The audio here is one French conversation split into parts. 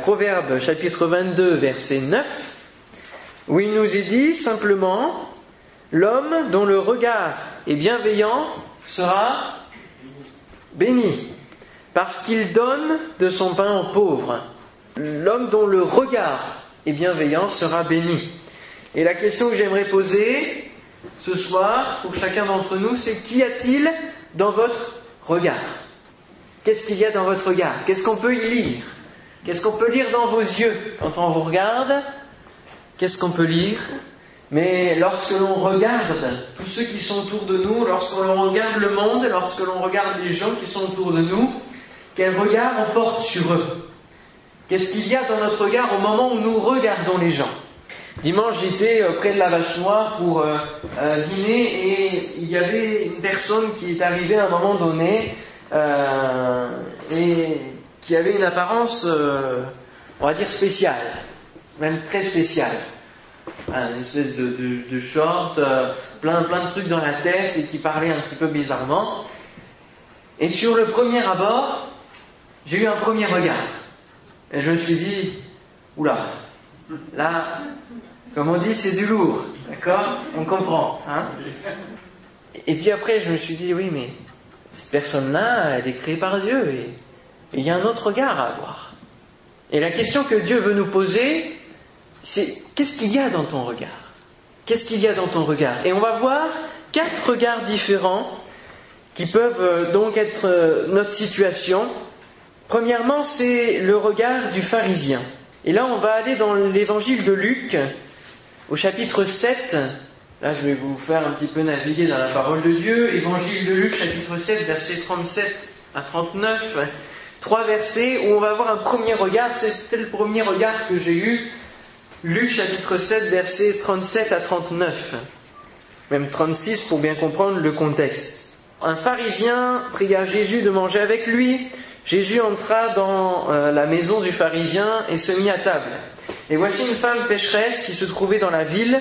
Proverbe chapitre 22 verset 9, où il nous est dit simplement, l'homme dont le regard est bienveillant sera béni, parce qu'il donne de son pain aux pauvres. L'homme dont le regard est bienveillant sera béni. Et la question que j'aimerais poser ce soir pour chacun d'entre nous, c'est qu'y a-t-il dans votre regard? Qu'est-ce qu'il y a dans votre regard? Qu'est-ce qu'on peut y lire? Qu'est-ce qu'on peut lire dans vos yeux quand on vous regarde? Qu'est-ce qu'on peut lire? Mais lorsque l'on regarde tous ceux qui sont autour de nous, lorsque l'on regarde le monde, lorsque l'on regarde les gens qui sont autour de nous, quel regard on porte sur eux? Qu'est-ce qu'il y a dans notre regard au moment où nous regardons les gens? Dimanche, j'étais euh, près de la vache noire pour euh, euh, dîner et il y avait une personne qui est arrivée à un moment donné et qui avait une apparence, on va dire, spéciale, même très spéciale. Une espèce de, short, plein, plein de trucs dans la tête et qui parlait un petit peu bizarrement. Et sur le premier abord, j'ai eu un premier regard. Et je me suis dit, oula, là, comme on dit, c'est du lourd, d'accord? On comprend, hein? Et puis après, je me suis dit, oui, mais cette personne-là, elle est créée par Dieu, et il y a un autre regard à avoir. Et la question que Dieu veut nous poser, c'est qu'est-ce qu'il y a dans ton regard? Qu'est-ce qu'il y a dans ton regard? Et on va voir quatre regards différents qui peuvent euh, donc être euh, notre situation Premièrement, c'est le regard du pharisien. Et là, on va aller dans l'évangile de Luc, au chapitre 7. Là, je vais vous faire un petit peu naviguer dans la parole de Dieu. Évangile de Luc, chapitre 7, versets 37 à 39. Trois versets où on va avoir un premier regard. C'était le premier regard que j'ai eu. Luc, chapitre 7, versets 37 à 39. Même 36 pour bien comprendre le contexte. Un pharisien pria Jésus de manger avec lui. Jésus entra dans euh, la maison du pharisien et se mit à table. Et voici une femme pécheresse qui se trouvait dans la ville,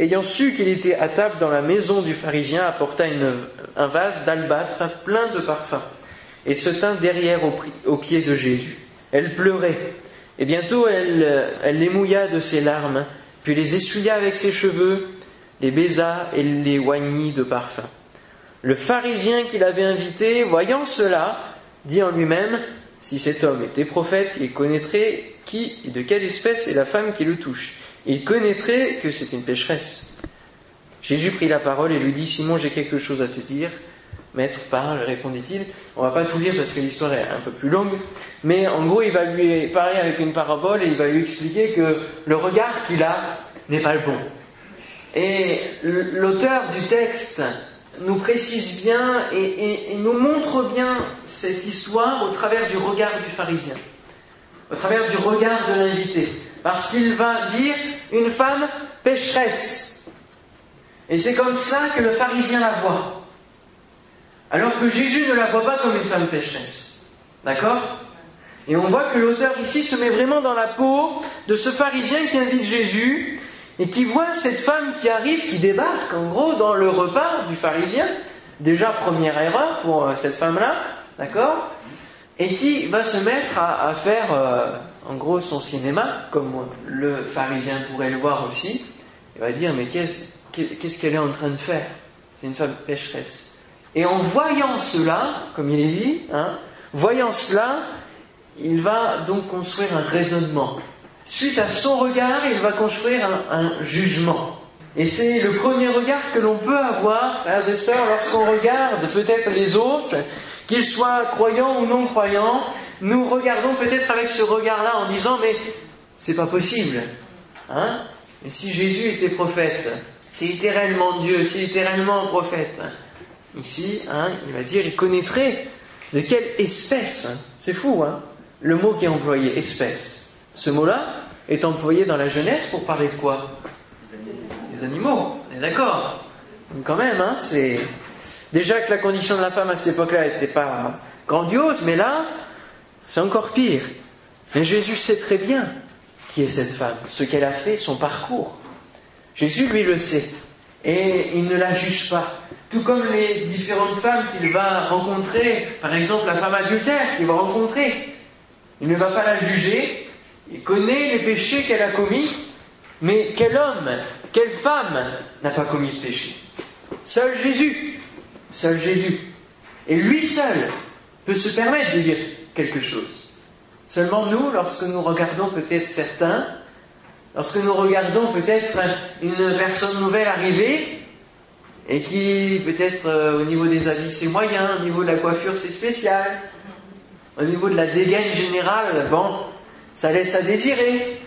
ayant su qu'il était à table dans la maison du pharisien, apporta un vase d'albâtre plein de parfums et se tint derrière aux, pieds de Jésus. Elle pleurait, et bientôt elle, elle les mouilla de ses larmes, puis les essuya avec ses cheveux, les baisa et les oignit de parfum. Le pharisien qui l'avait invité, voyant cela, dit en lui-même, si cet homme était prophète, il connaîtrait qui et de quelle espèce est la femme qui le touche. Il connaîtrait que c'est une pécheresse. Jésus prit la parole et lui dit, Simon, j'ai quelque chose à te dire. Maître, parle, répondit-il. On va pas tout lire parce que l'histoire est un peu plus longue. Mais en gros, il va lui parler avec une parabole et il va lui expliquer que le regard qu'il a n'est pas le bon. Et l'auteur du texte nous précise bien et, nous montre bien cette histoire au travers du regard du pharisien, au travers du regard de l'invité, parce qu'il va dire une femme pécheresse. Et c'est comme ça que le pharisien la voit. Alors que Jésus ne la voit pas comme une femme pécheresse. D'accord? Et on voit que l'auteur ici se met vraiment dans la peau de ce pharisien qui invite Jésus et qui voit cette femme qui arrive, qui débarque en gros dans le repas du pharisien, déjà première erreur pour euh, cette femme-là, d'accord? Et qui va se mettre à, faire euh, en gros son cinéma, comme le pharisien pourrait le voir aussi. Il va dire mais qu'est-ce qu'elle est en train de faire? C'est une femme pécheresse. Et en voyant cela, comme il est dit, hein, voyant cela, il va donc construire un raisonnement suite à son regard, il va construire un, jugement. Et c'est le premier regard que l'on peut avoir, frères et sœurs, lorsqu'on regarde peut-être les autres, qu'ils soient croyants ou non croyants, nous regardons peut-être avec ce regard-là en disant mais c'est pas possible. Hein si Jésus était prophète, s'il était Dieu, s'il était réellement prophète, ici, hein, il va dire, il connaîtrait de quelle espèce, hein. c'est fou, hein, le mot qui est employé, espèce. Ce mot-là est employé dans la jeunesse pour parler de quoi? Les animaux, on est d'accord Quand même, hein, c'est... Déjà que la condition de la femme à cette époque-là n'était pas grandiose, mais là, c'est encore pire. Mais Jésus sait très bien qui est cette femme, ce qu'elle a fait, son parcours. Jésus, lui, le sait. Et il ne la juge pas. Tout comme les différentes femmes qu'il va rencontrer, par exemple la femme adultère qu'il va rencontrer. Il ne va pas la juger, Il connaît les péchés qu'elle a commis, mais quel homme, quelle femme n'a pas commis de péché? Seul Jésus, seul Jésus. Et lui seul peut se permettre de dire quelque chose. Seulement nous, lorsque nous regardons peut-être certains, lorsque nous regardons peut-être une personne nouvelle arriver, et qui peut-être euh, au niveau des habits c'est moyen, au niveau de la coiffure c'est spécial, au niveau de la dégaine générale, bon, ça laisse à désirer.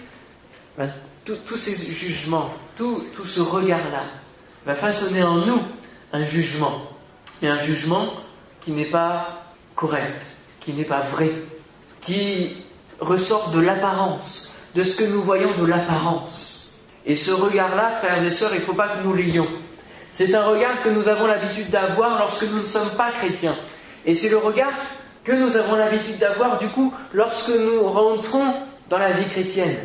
Ben, tous ces jugements, tout, tout ce regard-là, va façonner en nous un jugement. Et un jugement qui n'est pas correct, qui n'est pas vrai, qui ressort de l'apparence, de ce que nous voyons de l'apparence. Et ce regard-là, frères et sœurs, il ne faut pas que nous l'ayons. C'est un regard que nous avons l'habitude d'avoir lorsque nous ne sommes pas chrétiens. Et c'est le regard que nous avons l'habitude d'avoir, du coup, lorsque nous rentrons dans la vie chrétienne.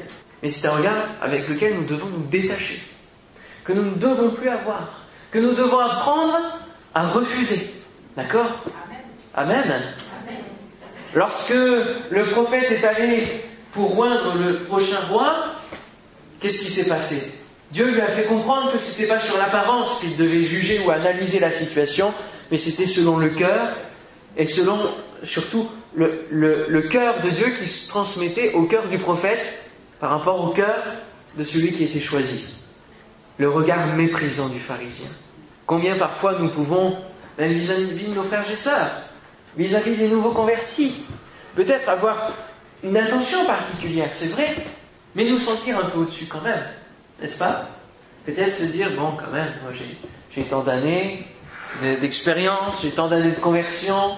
Mais c'est un regard avec lequel nous devons nous détacher, que nous ne devons plus avoir, que nous devons apprendre à refuser. D'accord? Amen. Lorsque le prophète est allé pour oindre le prochain roi, qu'est-ce qui s'est passé? Dieu lui a fait comprendre que ce n'était pas sur l'apparence qu'il devait juger ou analyser la situation, mais c'était selon le cœur et selon surtout le, cœur de Dieu qui se transmettait au cœur du prophète par rapport au cœur de celui qui était choisi. Le regard méprisant du pharisien. Combien parfois nous pouvons, même vis-à-vis de nos frères et sœurs, vis-à-vis des nouveaux convertis, peut-être avoir une intention particulière, c'est vrai, mais nous sentir un peu au-dessus quand même, n'est-ce pas? Peut-être se dire, bon, quand même, moi j'ai tant d'années d'expérience, j'ai tant d'années de conversion,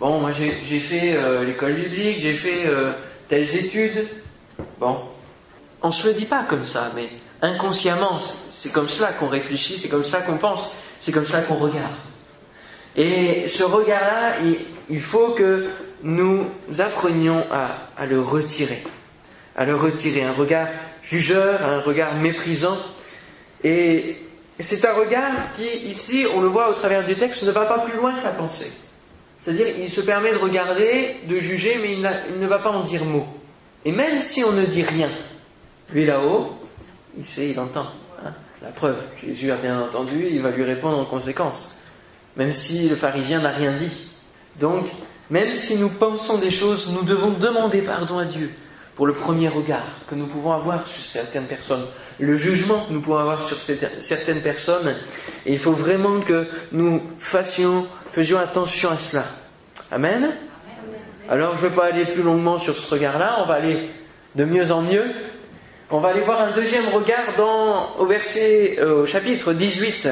bon, moi j'ai fait euh, l'école biblique, j'ai fait euh, telles études, bon, on se le dit pas comme ça, mais inconsciemment, c'est comme cela qu'on réfléchit, c'est comme cela qu'on pense, c'est comme cela qu'on regarde. Et ce regard-là, il, faut que nous apprenions à, le retirer, à le retirer, un regard jugeur, un regard méprisant. Et c'est un regard qui, ici, on le voit au travers du texte, ne va pas plus loin que la pensée. C'est-à-dire, il se permet de regarder, de juger, mais il, ne va pas en dire mot. Et même si on ne dit rien, lui là-haut, il sait, il entend. Hein. La preuve, Jésus a bien entendu, il va lui répondre en conséquence. Même si le pharisien n'a rien dit. Donc, même si nous pensons des choses, nous devons demander pardon à Dieu pour le premier regard que nous pouvons avoir sur certaines personnes, le jugement que nous pouvons avoir sur certaines personnes. Et il faut vraiment que nous fassions, faisions attention à cela. Amen? Alors je ne vais pas aller plus longuement sur ce regard-là, on va aller de mieux en mieux. On va aller voir un deuxième regard euh, au chapitre 18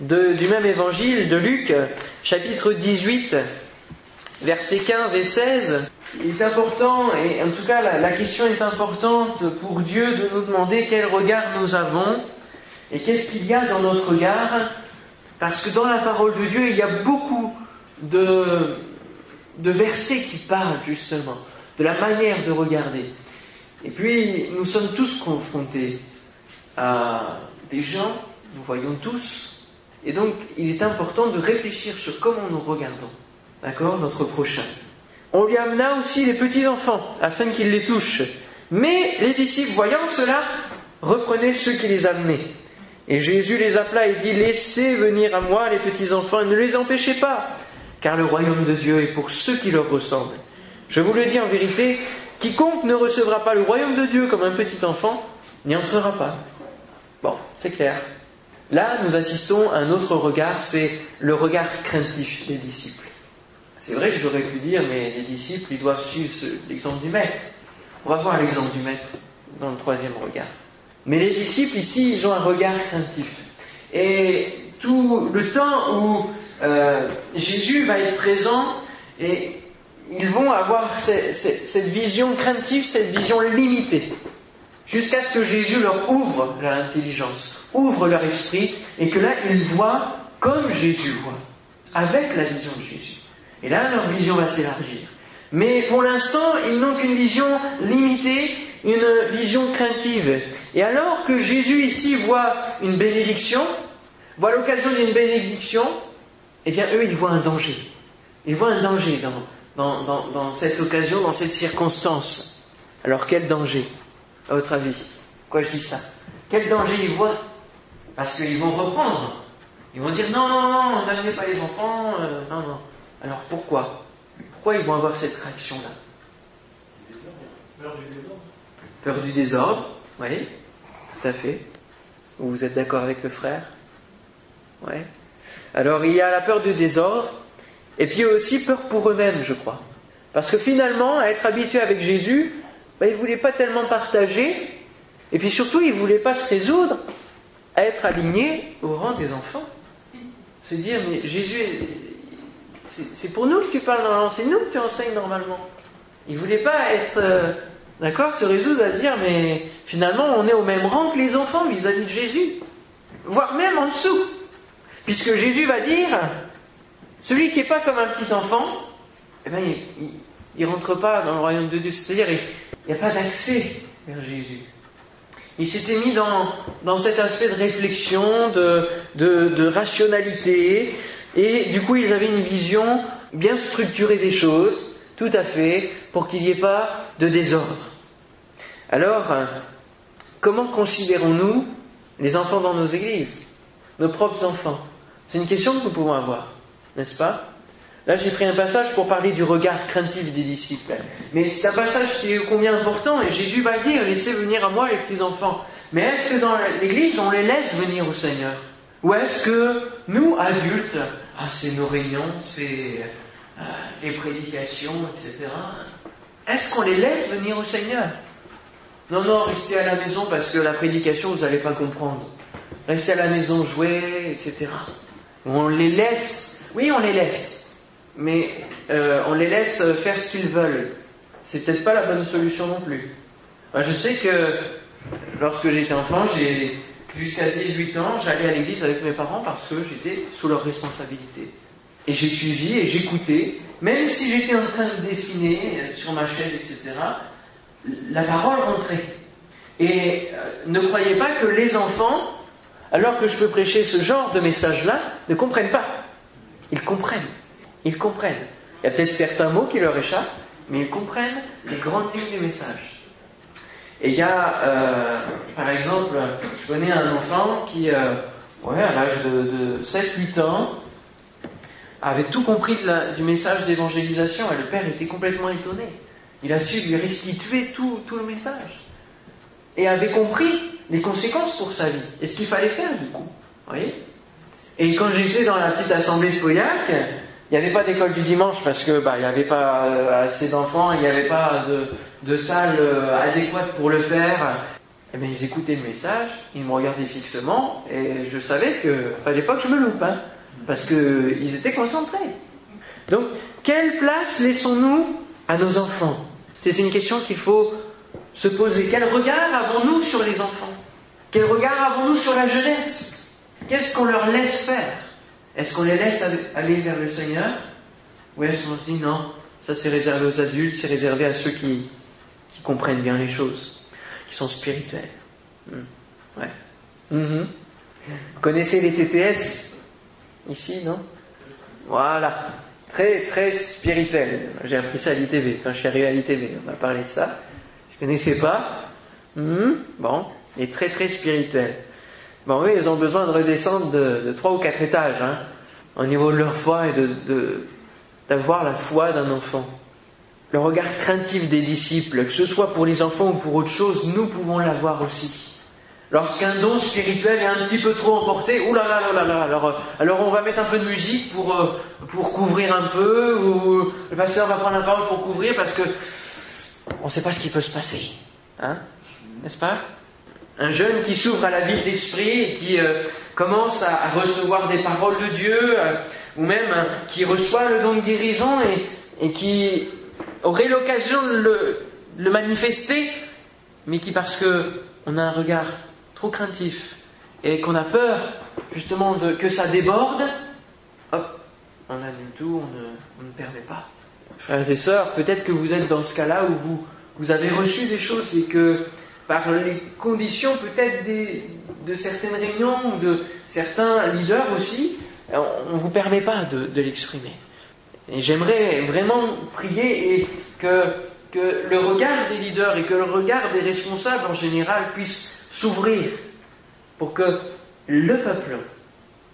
du même évangile de Luc, chapitre 18, versets 15 et 16. Il est important, et en tout cas la, question est importante pour Dieu de nous demander quel regard nous avons et qu'est-ce qu'il y a dans notre regard, parce que dans la parole de Dieu, il y a beaucoup de versets qui parlent justement de la manière de regarder. Et puis, nous sommes tous confrontés à des gens, nous voyons tous, et donc il est important de réfléchir sur comment nous regardons, d'accord, notre prochain. On lui amena aussi les petits-enfants, afin qu'ils les touchent. Mais les disciples, voyant cela, reprenaient ceux qui les amenaient. Et Jésus les appela et dit, laissez venir à moi les petits-enfants et ne les empêchez pas, car le royaume de Dieu est pour ceux qui leur ressemblent. Je vous le dis en vérité, quiconque ne recevra pas le royaume de Dieu comme un petit enfant n'y entrera pas. Bon, c'est clair. Là, nous assistons à un autre regard, c'est le regard craintif des disciples. C'est vrai que j'aurais pu dire, mais les disciples, ils doivent suivre l'exemple du maître. On va voir l'exemple du maître dans le troisième regard. Mais les disciples, ici, ils ont un regard craintif. Et tout le temps où euh, Jésus va être présent ils vont avoir cette, vision craintive, cette vision limitée, jusqu'à ce que Jésus leur ouvre leur intelligence, ouvre leur esprit, et que là, ils voient comme Jésus voit, avec la vision de Jésus. Et là, leur vision va s'élargir. Mais pour l'instant, ils n'ont qu'une vision limitée, une vision craintive. Et alors que Jésus ici voit une bénédiction, voit l'occasion d'une bénédiction, eh bien eux, ils voient un danger. Ils voient un danger dans, dans, dans, cette occasion, dans cette circonstance. Alors quel danger, à votre avis? Pourquoi je dis ça? Quel danger ils voient? Parce qu'ils vont reprendre. Ils vont dire non, non, non, n'amenez pas les enfants, euh, non, non. Alors pourquoi? Pourquoi ils vont avoir cette réaction-là? Peur du désordre. Peur du désordre, oui, tout à fait. Vous êtes d'accord avec le frère? Oui. Alors il y a la peur du désordre, et puis aussi peur pour eux-mêmes, je crois. Parce que finalement, à être habitué avec Jésus, ben, ils ne voulaient pas tellement partager, et puis surtout, ils ne voulaient pas se résoudre à être alignés au rang des enfants. Se dire, mais Jésus, c'est pour nous que tu parles normalement, c'est nous que tu enseignes normalement. Ils ne voulaient pas être, euh, d'accord, se résoudre à dire, mais finalement, on est au même rang que les enfants vis-à-vis de Jésus, voire même en dessous. Puisque Jésus va dire, celui qui n'est pas comme un petit enfant, eh ben, il ne rentre pas dans le royaume de Dieu. C'est-à-dire, il n'y a pas d'accès vers Jésus. Il s'était mis dans, dans cet aspect de réflexion, de, de rationalité, et du coup, ils avaient une vision bien structurée des choses, tout à fait, pour qu'il n'y ait pas de désordre. Alors, comment considérons-nous les enfants dans nos églises, nos propres enfants? C'est une question que nous pouvons avoir, n'est-ce pas? Là, j'ai pris un passage pour parler du regard craintif des disciples. Mais c'est un passage qui est combien important, et Jésus va dire, laissez venir à moi les petits enfants. Mais est-ce que dans l'église, on les laisse venir au Seigneur? Ou est-ce que nous, adultes, ah, c'est nos réunions, c'est euh, les prédications, etc. Est-ce qu'on les laisse venir au Seigneur? Non, non, restez à la maison parce que la prédication, vous n'allez pas comprendre. Restez à la maison, jouer, etc. On les laisse, oui, on les laisse mais euh, on les laisse faire ce qu'ils veulent. C'est peut-être pas la bonne solution non plus. je sais que lorsque j'étais enfant, j'ai jusqu'à 18 ans, j'allais à l'église avec mes parents parce que j'étais sous leur responsabilité. Et j'ai suivi et j'écoutais, même si j'étais en train de dessiner sur ma chaise, etc., la parole rentrait. Et euh, ne croyez pas que les enfants, alors que je peux prêcher ce genre de message-là, ne comprennent pas. Ils comprennent. Ils comprennent. Il y a peut-être certains mots qui leur échappent, mais ils comprennent les grandes lignes du message. Et il y a, euh, par exemple, je connais un enfant qui, euh, ouais, à l'âge de, 7-8 ans, avait tout compris du message d'évangélisation et le père était complètement étonné. Il a su lui restituer tout, tout le message. Et avait compris les conséquences pour sa vie et ce qu'il fallait faire du coup. Vous voyez? Et quand j'étais dans la petite assemblée de Pauillac, il n'y avait pas d'école du dimanche parce que bah, il n'y avait pas euh, assez d'enfants, il n'y avait pas de, salle euh, adéquate pour le faire. Eh bien, ils écoutaient le message, ils me regardaient fixement, et je savais que fallait pas que je me loupe, hein, parce qu'ils étaient concentrés. Donc, quelle place laissons-nous à nos enfants? C'est une question qu'il faut se poser. Quel regard avons-nous sur les enfants? Quel regard avons-nous sur la jeunesse? Qu'est-ce qu'on leur laisse faire? Est-ce qu'on les laisse aller vers le Seigneur? Ou est-ce qu'on se dit non, ça c'est réservé aux adultes, c'est réservé à ceux qui, comprennent bien les choses, qui sont spirituels hmm. Ouais. Mhm. Vous connaissez les TTS Ici, non? Voilà. Très, très spirituel. J'ai appris ça à l'ITV. Quand je suis arrivé à l'ITV, on m'a parlé de ça. Je ne connaissais pas. Hmm. Bon. Et très, très spirituel. Bon, oui, ils ont besoin de redescendre de, trois ou quatre étages, hein, au niveau de leur foi et de, d'avoir la foi d'un enfant. Le regard craintif des disciples, que ce soit pour les enfants ou pour autre chose, nous pouvons l'avoir aussi. Lorsqu'un don spirituel est un petit peu trop emporté, oulala, là alors, alors on va mettre un peu de musique pour, euh, pour couvrir un peu, ou le pasteur va prendre la parole pour couvrir parce que on ne sait pas ce qui peut se passer. Hein N'est-ce pas? Un jeune qui s'ouvre à la vie de l'esprit et qui euh, commence à, recevoir des paroles de Dieu, euh, ou même hein, qui reçoit le don de guérison et, qui aurait l'occasion de le, manifester, mais qui parce qu'on a un regard trop craintif et qu'on a peur justement de, que ça déborde, hop, on annule tout, on ne, on ne permet pas. Frères et sœurs, peut-être que vous êtes dans ce cas-là où vous avez reçu des choses et que par les conditions peut-être de certaines réunions ou de certains leaders aussi, on ne vous permet pas de, l'exprimer. Et j'aimerais vraiment prier et que que le regard des leaders et que le regard des responsables en général puisse s'ouvrir pour que le peuple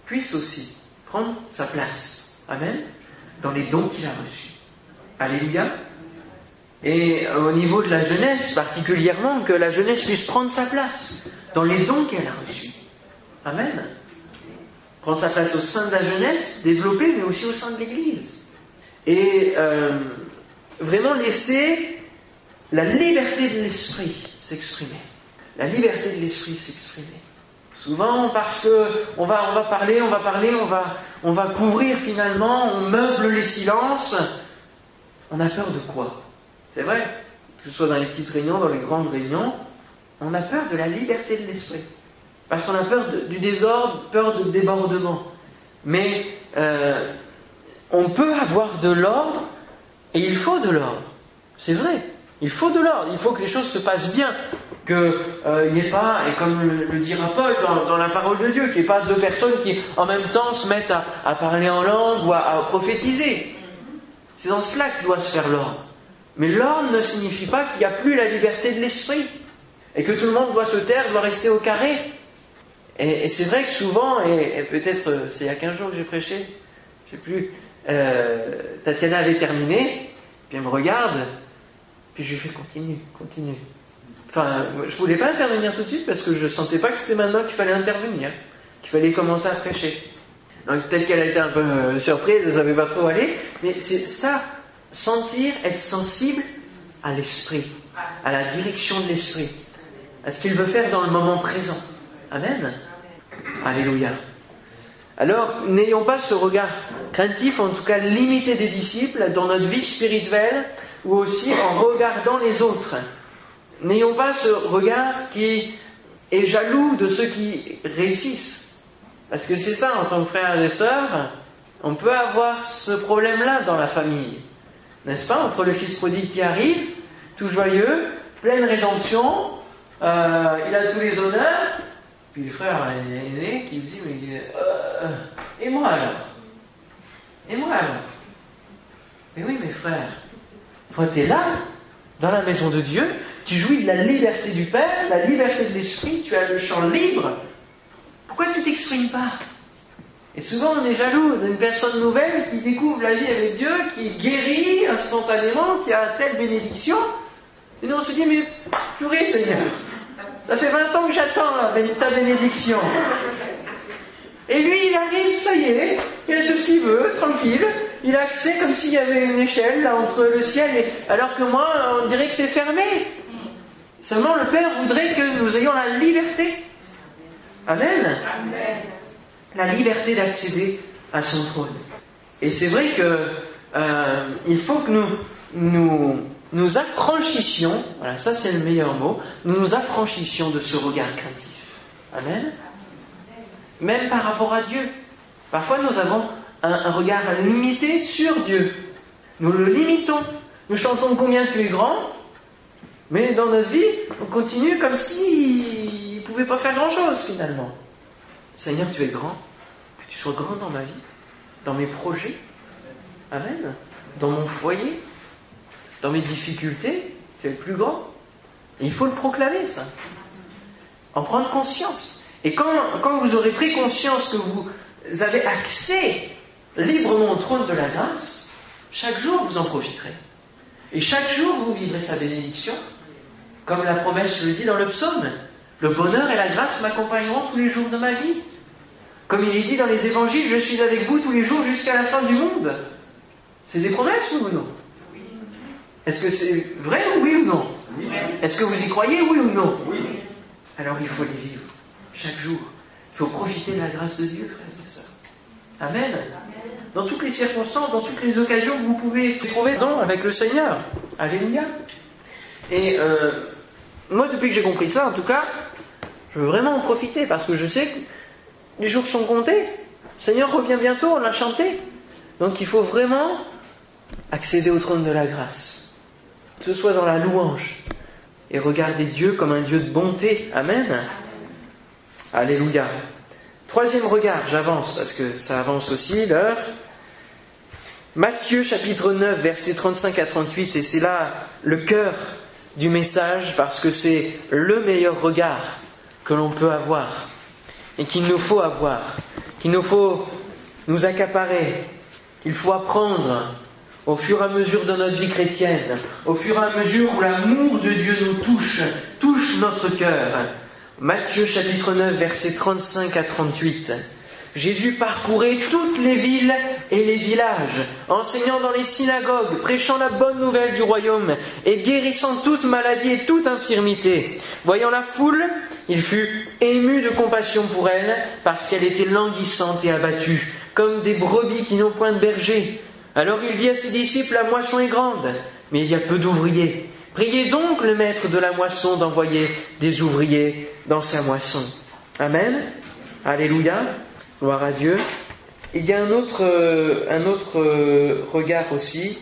puisse aussi prendre sa place. Amen. Dans les dons qu'il a reçus. Alléluia. Et au niveau de la jeunesse, particulièrement, que la jeunesse puisse prendre sa place dans les dons qu'elle a reçus. Amen. Prendre sa place au sein de la jeunesse, développer, mais aussi au sein de l'Église. Et euh, vraiment laisser la liberté de l'esprit s'exprimer. La liberté de l'esprit s'exprimer. Souvent parce que on va, parler, on va parler, on va couvrir finalement, on meuble les silences. On a peur de quoi? C'est vrai, que ce soit dans les petites réunions, dans les grandes réunions, on a peur de la liberté de l'esprit. Parce qu'on a peur du désordre, peur de débordement. Mais euh, on peut avoir de l'ordre et il faut de l'ordre. C'est vrai. Il faut de l'ordre. Il faut que les choses se passent bien. Qu'il euh, n'y ait pas, et comme le, dira Paul dans, la parole de Dieu, qu'il n'y ait pas deux personnes qui en même temps se mettent à, parler en langue ou à, prophétiser. C'est dans cela que doit se faire l'ordre. Mais l'ordre ne signifie pas qu'il n'y a plus la liberté de l'esprit. Et que tout le monde doit se taire, doit rester au carré. Et, c'est vrai que souvent, et, peut-être euh, c'est il y a 15 jours que j'ai prêché, je sais plus, euh, Tatiana avait terminé, puis elle me regarde, puis je lui fais continue, continue. Enfin, je voulais pas intervenir tout de suite parce que je sentais pas que c'était maintenant qu'il fallait intervenir, qu'il fallait commencer à prêcher. Donc peut-être qu'elle a été un peu euh, surprise, elle savait pas trop aller, mais c'est ça, sentir, être sensible à l'esprit, à la direction de l'esprit, à ce qu'il veut faire dans le moment présent. Amen. Alléluia. Alors, n'ayons pas ce regard craintif, en tout cas limité des disciples dans notre vie spirituelle ou aussi en regardant les autres. N'ayons pas ce regard qui est jaloux de ceux qui réussissent. Parce que c'est ça, en tant que frère et sœur, on peut avoir ce problème-là dans la famille. N'est-ce pas Entre le fils prodigue qui arrive, tout joyeux, pleine rédemption, euh, il a tous les honneurs, puis le frère aîné qui se dit, mais euh, et moi alors? Et moi alors? Mais oui, mes frères, toi tu es là, dans la maison de Dieu, tu jouis de la liberté du Père, la liberté de l'Esprit, tu as le champ libre. Pourquoi tu t'exprimes pas? Et souvent on est jaloux d'une personne nouvelle qui découvre la vie avec Dieu, qui guérit instantanément, qui a telle bénédiction. Et nous on se dit, mais purée Seigneur, ça fait 20 ans que j'attends ta bénédiction. Et lui, il arrive, ça y est, il a tout ce qu'il veut, tranquille. Il a accès comme s'il y avait une échelle là, entre le ciel et... Alors que moi, on dirait que c'est fermé. Seulement, le Père voudrait que nous ayons la liberté. Amen. La liberté d'accéder à son trône. Et c'est vrai que euh, il faut que nous, nous nous affranchissions, voilà, ça c'est le meilleur mot, nous nous affranchissions de ce regard craintif. Amen. Même par rapport à Dieu. Parfois nous avons un, regard limité sur Dieu. Nous le limitons. Nous chantons combien tu es grand, mais dans notre vie, on continue comme s'il ne pouvait pas faire grand-chose finalement. Seigneur, tu es grand, tu sois grand dans ma vie, dans mes projets. Amen. Dans mon foyer, dans mes difficultés, tu es le plus grand. il faut le proclamer, ça. En prendre conscience. Et quand, quand vous aurez pris conscience que vous avez accès librement au trône de la grâce, chaque jour vous en profiterez. Et chaque jour vous vivrez sa bénédiction, comme la promesse le dit dans le psaume. Le bonheur et la grâce m'accompagneront tous les jours de ma vie. Comme il est dit dans les évangiles, je suis avec vous tous les jours jusqu'à la fin du monde. C'est des promesses ou non est-ce que c'est vrai, oui ou non Est-ce que vous y croyez, oui ou non Oui. Alors il faut les vivre chaque jour. Il faut profiter de la grâce de Dieu, frères et sœurs. Amen. Dans toutes les circonstances, dans toutes les occasions que vous pouvez trouver non, avec le Seigneur. Alléluia. Et euh, moi, depuis que j'ai compris ça, en tout cas, je veux vraiment en profiter parce que je sais que les jours sont comptés. Le Seigneur revient bientôt, on l'a chanté. Donc il faut vraiment accéder au trône de la grâce que ce soit dans la louange, et regarder Dieu comme un Dieu de bonté. Amen. Alléluia. Troisième regard, j'avance parce que ça avance aussi l'heure. Matthieu chapitre 9, versets 35 à 38, et c'est là le cœur du message parce que c'est le meilleur regard que l'on peut avoir et qu'il nous faut avoir, qu'il nous faut nous accaparer, qu'il faut apprendre au fur et à mesure de notre vie chrétienne, au fur et à mesure où l'amour de Dieu nous touche, touche notre cœur. Matthieu chapitre 9, versets 35 à 38. Jésus parcourait toutes les villes et les villages, enseignant dans les synagogues, prêchant la bonne nouvelle du royaume et guérissant toute maladie et toute infirmité. Voyant la foule, il fut ému de compassion pour elle parce qu'elle était languissante et abattue, comme des brebis qui n'ont point de berger. Alors il dit à ses disciples, la moisson est grande, mais il y a peu d'ouvriers. Priez donc le maître de la moisson d'envoyer des ouvriers dans sa moisson. Amen. Alléluia. Gloire à Dieu. Il y a un autre, euh, un autre euh, regard aussi.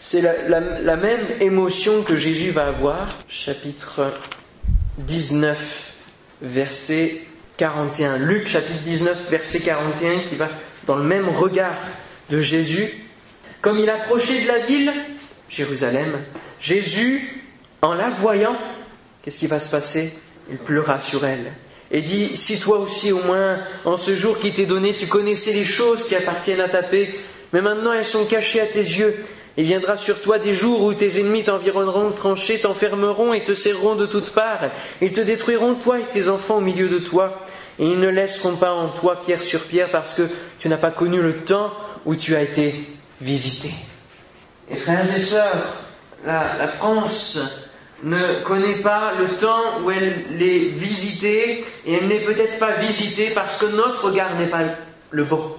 C'est la, même émotion que Jésus va avoir. Chapitre 19, verset 41. Luc chapitre 19, verset 41 qui va dans le même regard de Jésus. Comme il approchait de la ville, Jérusalem, Jésus, en la voyant, qu'est-ce qui va se passer? Il pleura sur elle et dit, si toi aussi au moins, en ce jour qui t'est donné, tu connaissais les choses qui appartiennent à ta paix, mais maintenant elles sont cachées à tes yeux, il viendra sur toi des jours où tes ennemis t'environneront, tranchés, t'enfermeront et te serreront de toutes parts. Ils te détruiront, toi et tes enfants, au milieu de toi. Et ils ne laisseront pas en toi pierre sur pierre parce que tu n'as pas connu le temps où tu as été visité. Et frères et sœurs, la, la France ne connaît pas le temps où elle est visitée, et elle n'est peut-être pas visitée parce que notre regard n'est pas le bon.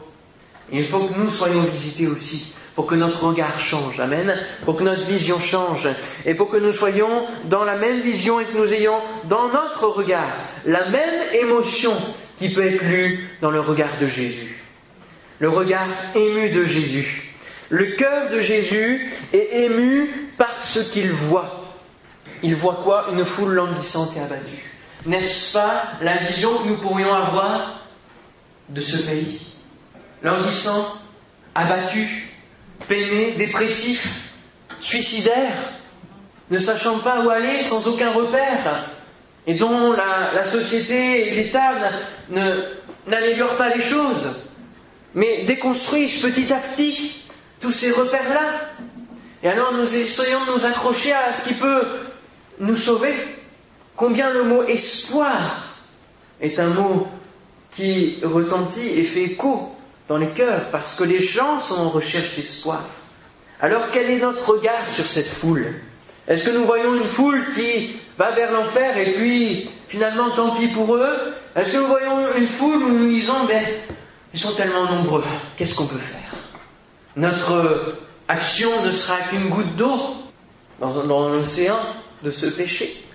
il faut que nous soyons visités aussi, pour que notre regard change, amen, pour que notre vision change, et pour que nous soyons dans la même vision et que nous ayons dans notre regard la même émotion qui peut être lue dans le regard de Jésus. Le regard ému de Jésus. Le cœur de Jésus est ému par ce qu'il voit il voit quoi? Une foule languissante et abattue. N'est-ce pas la vision que nous pourrions avoir de ce pays? Languissant, abattu, peiné, dépressif, suicidaire, ne sachant pas où aller, sans aucun repère, et dont la, société et l'État n'améliorent pas les choses, mais déconstruisent petit à petit tous ces repères-là. Et alors nous essayons de nous accrocher à ce qui peut nous sauver. Combien le mot espoir est un mot qui retentit et fait écho dans les cœurs, parce que les gens sont en recherche d'espoir. Alors quel est notre regard sur cette foule? Est-ce que nous voyons une foule qui va vers l'enfer et puis finalement tant pis pour eux? Est-ce que nous voyons une foule où nous disons ben ils sont tellement nombreux, qu'est-ce qu'on peut faire? Notre action ne sera qu'une goutte d'eau dans l'océan de ce péché.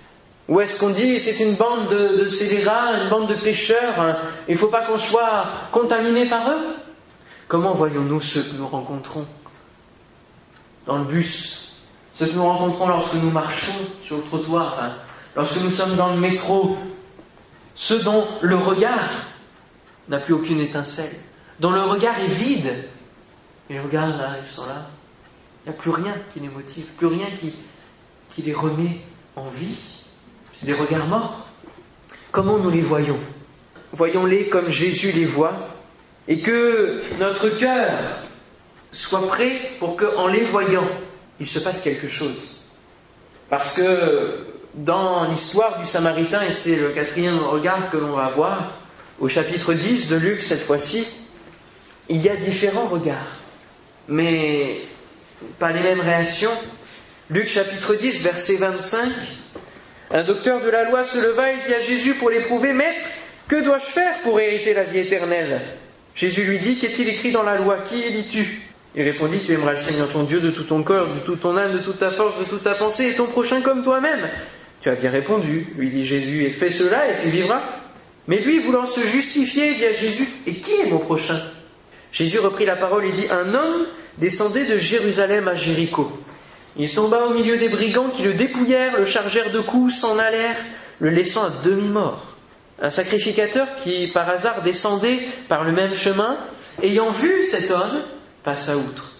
Ou est-ce qu'on dit c'est une bande de, scélérats, une bande de pêcheurs, hein, il ne faut pas qu'on soit contaminé par eux? Comment voyons-nous ceux que nous rencontrons dans le bus, ceux que nous rencontrons lorsque nous marchons sur le trottoir, hein, lorsque nous sommes dans le métro, ceux dont le regard n'a plus aucune étincelle, dont le regard est vide. Et regarde là, ils sont là. Il n'y a plus rien qui les motive, plus rien qui, qui les remet en vie. C'est des regards morts. Comment nous les voyons? Voyons-les comme Jésus les voit et que notre cœur soit prêt pour qu'en les voyant, il se passe quelque chose. Parce que dans l'histoire du Samaritain, et c'est le quatrième regard que l'on va voir, au chapitre 10 de Luc cette fois-ci, il y a différents regards, mais pas les mêmes réactions, Luc chapitre 10, verset 25. Un docteur de la loi se leva et dit à Jésus pour l'éprouver, Maître, que dois-je faire pour hériter la vie éternelle? Jésus lui dit, Qu'est-il écrit dans la loi? Qui élis-tu? Il répondit, Tu aimeras le Seigneur ton Dieu de tout ton corps, de toute ton âme, de toute ta force, de toute ta pensée, et ton prochain comme toi-même. Tu as bien répondu, lui dit Jésus, et fais cela et tu vivras. Mais lui, voulant se justifier, dit à Jésus, Et qui est mon prochain? Jésus reprit la parole et dit, Un homme descendait de Jérusalem à Jéricho il tomba au milieu des brigands qui le dépouillèrent, le chargèrent de coups, s'en allèrent, le laissant à demi-mort. Un sacrificateur qui, par hasard, descendait par le même chemin, ayant vu cet homme, passa outre.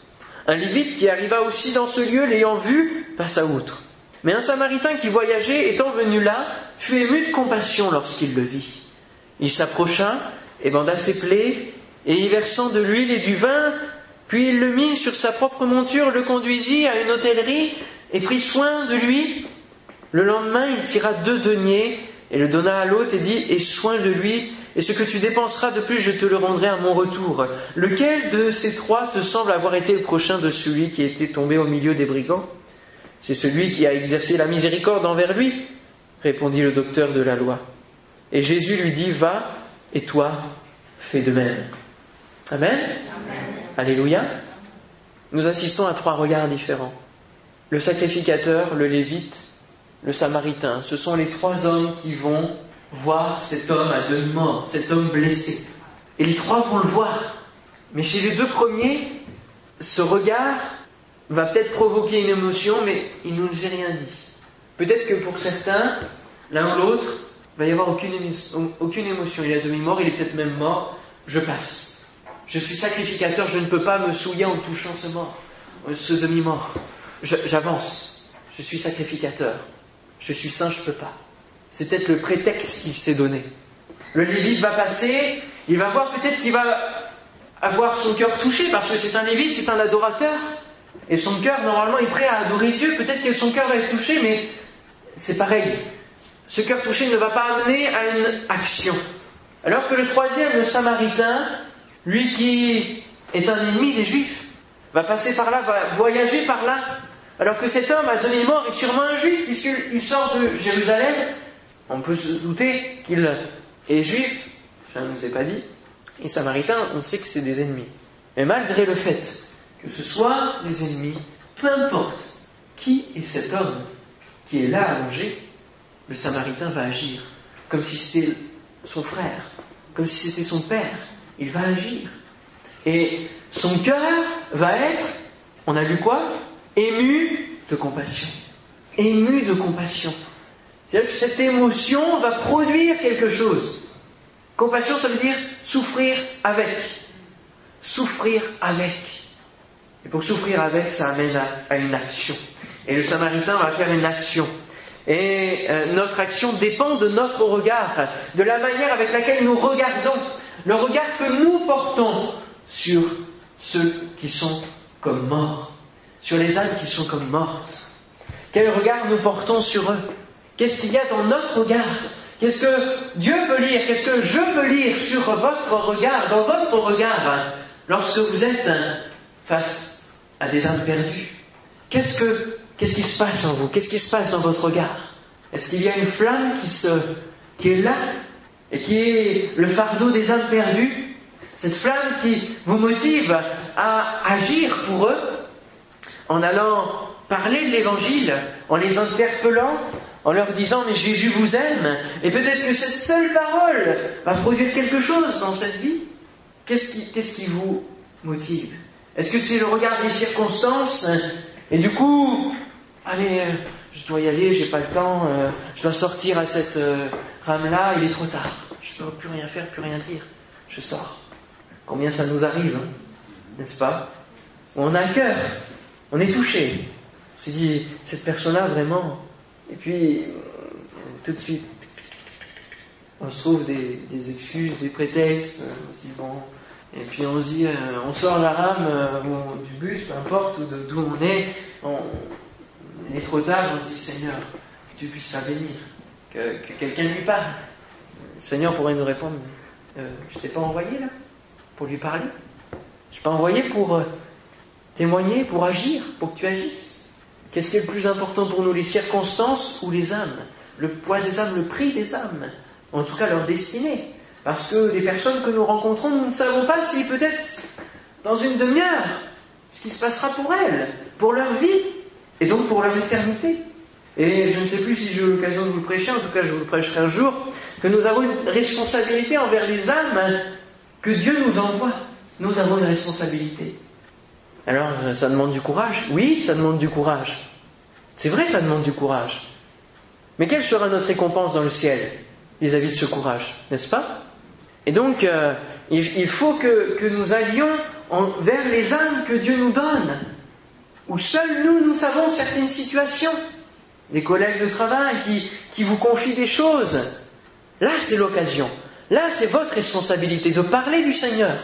Un Lévite qui arriva aussi dans ce lieu, l'ayant vu, passa outre. Mais un Samaritain qui voyageait, étant venu là, fut ému de compassion lorsqu'il le vit. Il s'approcha et banda ses plaies, et y versant de l'huile et du vin, puis il le mit sur sa propre monture, le conduisit à une hôtellerie et prit soin de lui. Le lendemain, il tira deux deniers et le donna à l'hôte et dit Aie soin de lui, et ce que tu dépenseras de plus, je te le rendrai à mon retour. Lequel de ces trois te semble avoir été le prochain de celui qui était tombé au milieu des brigands? C'est celui qui a exercé la miséricorde envers lui, répondit le docteur de la loi. Et Jésus lui dit Va, et toi, fais de même. Amen. Alléluia. Nous assistons à trois regards différents. Le sacrificateur, le lévite, le samaritain. Ce sont les trois hommes qui vont voir cet homme à demi-mort, cet homme blessé. Et les trois vont le voir. Mais chez les deux premiers, ce regard va peut-être provoquer une émotion, mais il ne nous a rien dit. Peut-être que pour certains, l'un ou l'autre, il va y avoir aucune, aucune émotion. Il est à demi-mort, il est peut-être même mort. Je passe. Je suis sacrificateur, je ne peux pas me souiller en touchant ce mort, ce demi-mort. J'avance. Je suis sacrificateur. Je suis saint, je ne peux pas. C'est peut-être le prétexte qu'il s'est donné. Le Lévite va passer, il va voir peut-être qu'il va avoir son cœur touché, parce que c'est un Lévite, c'est un adorateur. Et son cœur, normalement, est prêt à adorer Dieu. Peut-être que son cœur va être touché, mais c'est pareil. Ce cœur touché ne va pas amener à une action. Alors que le troisième, le Samaritain, lui qui est un ennemi des Juifs, va passer par là, va voyager par là, alors que cet homme à demi-mort est sûrement un Juif, puisqu'il sort de Jérusalem. On peut se douter qu'il est Juif, ça ne nous est pas dit. Et Samaritain, on sait que c'est des ennemis. Mais malgré le fait que ce soit des ennemis, peu importe qui est cet homme qui est là allongé, le Samaritain va agir comme si c'était son frère, comme si c'était son père, il va agir. Et son cœur va être, on a lu quoi? Ému de compassion. Ému de compassion. C'est-à-dire que cette émotion va produire quelque chose. Compassion, ça veut dire souffrir avec. Souffrir avec. Et pour souffrir avec, ça amène à, une action. Et le Samaritain va faire une action. Et euh, notre action dépend de notre regard, de la manière avec laquelle nous regardons le regard que nous portons sur ceux qui sont comme morts, sur les âmes qui sont comme mortes. Quel regard nous portons sur eux? Qu'est-ce qu'il y a dans notre regard? Qu'est-ce que Dieu peut lire? Qu'est-ce que je peux lire sur votre regard, dans votre regard, lorsque vous êtes face à des âmes perdues? Qu'est-ce que qui se passe en vous? Qu'est-ce qui se passe dans votre regard? Est-ce qu'il y a une flamme qui se qui est là et qui est le fardeau des âmes perdues, cette flamme qui vous motive à agir pour eux en allant parler de l'évangile, en les interpellant, en leur disant mais Jésus vous aime, et peut-être que cette seule parole va produire quelque chose dans cette vie. Qu'est-ce qui, vous motive? Est-ce que c'est le regard des circonstances? Et du coup, allez, euh, je dois y aller, j'ai pas le temps, euh, je dois sortir à cette euh, rame-là, il est trop tard. Je ne peux plus rien faire, plus rien dire. Je sors. Combien ça nous arrive, hein, n'est-ce pas? On a un cœur, on est touché. On s'est dit, cette personne-là, vraiment. Et puis, tout de suite, on se trouve des, excuses, des prétextes. On se dit, bon. Et puis on se dit, on sort la rame du bus, peu importe d'où on est. On, il est trop tard, on se dit Seigneur, que tu puisses la que, quelqu'un lui parle. Le Seigneur pourrait nous répondre euh, Je t'ai pas envoyé là pour lui parler Je t'ai pas envoyé pour euh, témoigner, pour agir, pour que tu agisses. Qu'est-ce qui est le plus important pour nous, les circonstances ou les âmes? Le poids des âmes, le prix des âmes, en tout cas leur destinée. Parce que les personnes que nous rencontrons, nous ne savons pas si peut-être dans une demi-heure, ce qui se passera pour elles, pour leur vie, et donc pour leur éternité. Et je ne sais plus si j'ai eu l'occasion de vous prêcher, en tout cas je vous le prêcherai un jour, que nous avons une responsabilité envers les âmes que Dieu nous envoie. Nous avons une responsabilité. Alors, ça demande du courage Oui, ça demande du courage. C'est vrai, ça demande du courage. Mais quelle sera notre récompense dans le ciel vis-à-vis de ce courage, n'est-ce pas? Et donc, euh, il, faut que, que nous allions vers les âmes que Dieu nous donne, où seuls nous, nous savons certaines situations. Des collègues de travail qui, vous confient des choses. Là, c'est l'occasion. Là, c'est votre responsabilité de parler du Seigneur,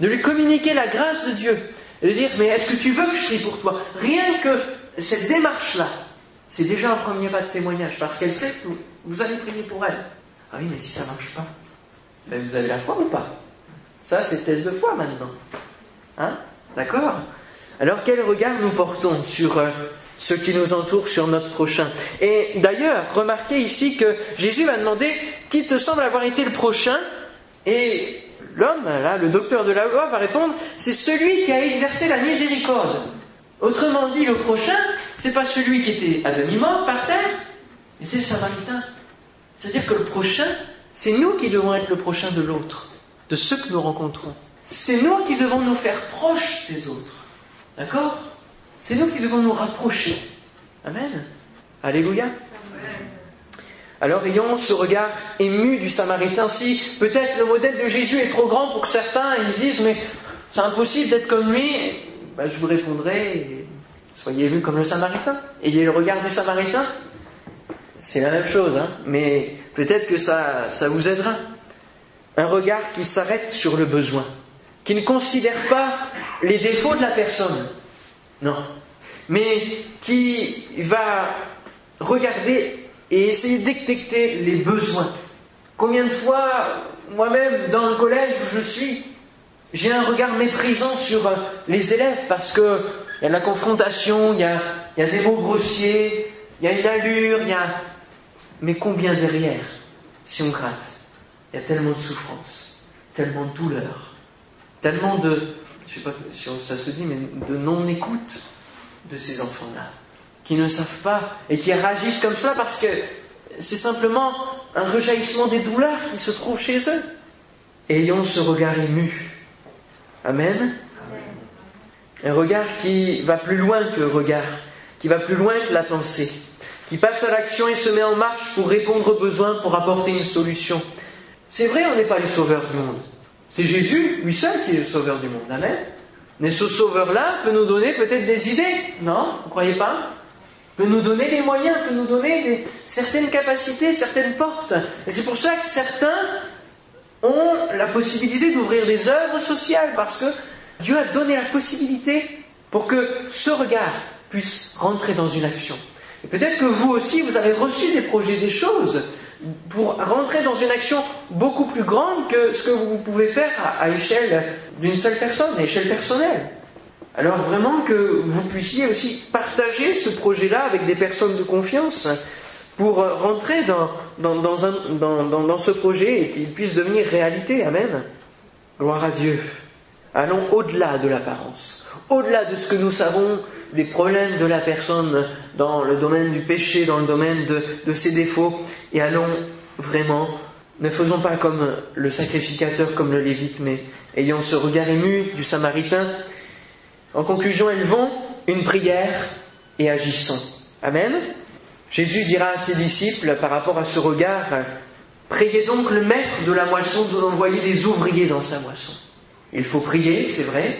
de lui communiquer la grâce de Dieu, et de dire, mais est-ce que tu veux que je prie pour toi? Rien que cette démarche-là, c'est déjà un premier pas de témoignage, parce qu'elle sait que vous allez prier pour elle. Ah oui, mais si ça ne marche pas, ben vous avez la foi ou pas? Ça, c'est test de foi maintenant. Hein? D'accord? Alors, quel regard nous portons sur euh, ceux qui nous entourent, sur notre prochain Et d'ailleurs, remarquez ici que Jésus va demander qui te semble avoir été le prochain Et l'homme, là, le docteur de la loi, va répondre c'est celui qui a exercé la miséricorde. Autrement dit, le prochain, c'est pas celui qui était à demi-mort par terre, mais c'est le samaritain. C'est-à-dire que le prochain, c'est nous qui devons être le prochain de l'autre, de ceux que nous rencontrons. C'est nous qui devons nous faire proches des autres. D'accord? C'est nous qui devons nous rapprocher. Amen. Alléluia. Alors ayons ce regard ému du Samaritain. Si peut-être le modèle de Jésus est trop grand pour certains, ils disent mais c'est impossible d'être comme lui, ben, je vous répondrai, soyez ému comme le Samaritain. Ayez le regard du Samaritain. C'est la même chose, hein, mais peut-être que ça, ça vous aidera. Un regard qui s'arrête sur le besoin, qui ne considère pas les défauts de la personne, non, mais qui va regarder et essayer de détecter les besoins. Combien de fois, moi-même, dans le collège où je suis, j'ai un regard méprisant sur euh, les élèves parce que il y a de la confrontation, il y a, des mots grossiers, il y a une allure, il y a... Mais combien derrière, si on gratte Il y a tellement de souffrance, tellement de douleur, tellement de, je sais pas si ça se dit, mais de non-écoute de ces enfants-là qui ne savent pas et qui réagissent comme cela parce que c'est simplement un rejaillissement des douleurs qui se trouvent chez eux. Ayons ce regard ému. Amen. Un regard qui va plus loin que le regard, qui va plus loin que la pensée, qui passe à l'action et se met en marche pour répondre aux besoins, pour apporter une solution. C'est vrai, on n'est pas les sauveurs du monde. C'est Jésus, lui seul, qui est le sauveur du monde. Amen. Mais ce sauveur-là peut nous donner peut-être des idées, non Vous croyez pas peut nous donner des moyens, peut nous donner certaines capacités, certaines portes. Et c'est pour ça que certains ont la possibilité d'ouvrir des œuvres sociales, parce que Dieu a donné la possibilité pour que ce regard puisse rentrer dans une action. Et peut-être que vous aussi, vous avez reçu des projets, des choses, pour rentrer dans une action beaucoup plus grande que ce que vous pouvez faire à, à échelle d'une seule personne, à échelle personnelle. Alors vraiment que vous puissiez aussi partager ce projet-là avec des personnes de confiance pour rentrer dans, dans, dans ce projet et qu'il puisse devenir réalité. Amen. Gloire à Dieu. Allons au-delà de l'apparence, au-delà de ce que nous savons des problèmes de la personne dans le domaine du péché, dans le domaine de, ses défauts, et allons vraiment, ne faisons pas comme le sacrificateur, comme le lévite, mais ayant ce regard ému du samaritain en conclusion, élevons une prière et agissons. Amen. Jésus dira à ses disciples par rapport à ce regard, Priez donc le maître de la moisson de d'envoyer des ouvriers dans sa moisson. Il faut prier, c'est vrai,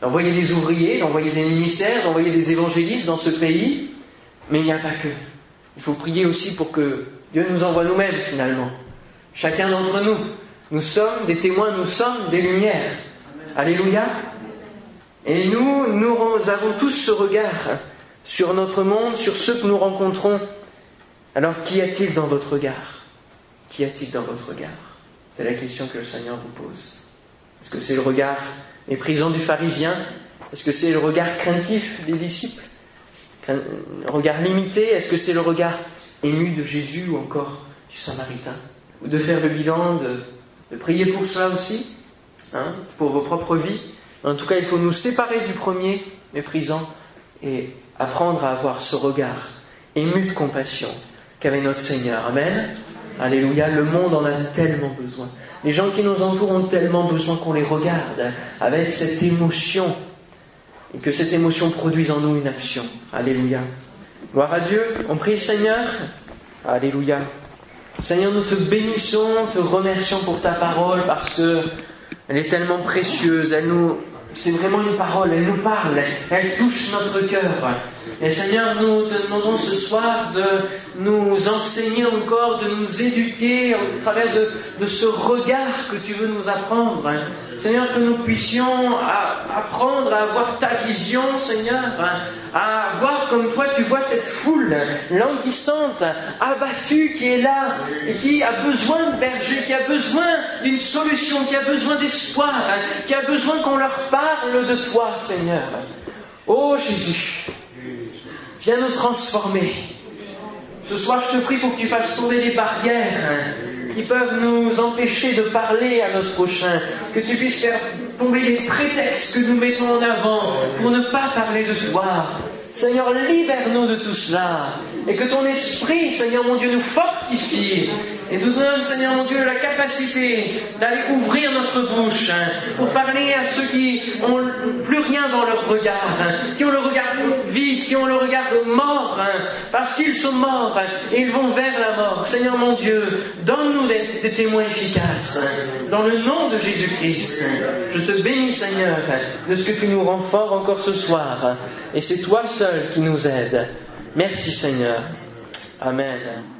d'envoyer des ouvriers, d'envoyer des ministères, d'envoyer des évangélistes dans ce pays, mais il n'y a pas que. Il faut prier aussi pour que Dieu nous envoie nous-mêmes finalement. Chacun d'entre nous. Nous sommes des témoins, nous sommes des lumières. Alléluia. Et nous, nous avons tous ce regard sur notre monde, sur ceux que nous rencontrons. Alors, qu'y a-t-il dans votre regard? Qu'y a-t-il dans votre regard? C'est la question que le Seigneur vous pose. Est-ce que c'est le regard méprisant du pharisien Est-ce que c'est le regard craintif des disciples Un regard limité Est-ce que c'est le regard ému de Jésus ou encore du Samaritain Ou de faire le bilan, de, prier pour cela aussi, hein, pour vos propres vies en tout cas, il faut nous séparer du premier méprisant et apprendre à avoir ce regard ému de compassion qu'avait notre Seigneur. Amen. Alléluia. Le monde en a tellement besoin. Les gens qui nous entourent ont tellement besoin qu'on les regarde avec cette émotion et que cette émotion produise en nous une action. Alléluia. Gloire à Dieu. On prie Seigneur. Alléluia. Seigneur, nous te bénissons, te remercions pour ta parole parce que Elle est tellement précieuse, nous, c'est vraiment une parole, elle nous parle, elle touche notre cœur. Et Seigneur, nous te demandons ce soir de nous enseigner encore, de nous éduquer au travers de, ce regard que tu veux nous apprendre. Seigneur, que nous puissions apprendre à avoir ta vision, Seigneur, à voir comme toi tu vois cette foule languissante, abattue qui est là et qui a besoin de berger, qui a besoin d'une solution, qui a besoin d'espoir, qui a besoin qu'on leur parle de toi, Seigneur. Oh Jésus, Viens nous transformer. Ce soir, je te prie pour que tu fasses tomber les barrières qui peuvent nous empêcher de parler à notre prochain, que tu puisses faire tomber les prétextes que nous mettons en avant pour ne pas parler de toi. Seigneur, libère-nous de tout cela et que ton esprit, Seigneur mon Dieu, nous fortifie et nous donne, Seigneur mon Dieu, la capacité d'aller ouvrir notre bouche hein, pour parler à ceux qui ont plus rien dans leur regard, hein, qui ont le regard vide, qui ont le regard mort, hein, parce qu'ils sont morts et ils vont vers la mort. Seigneur mon Dieu, donne-nous des, témoins efficaces. Dans le nom de Jésus-Christ, je te bénis, Seigneur, de ce que tu nous rends fort encore ce soir. Et c'est toi seul qui nous aide. Merci, Seigneur. Amen.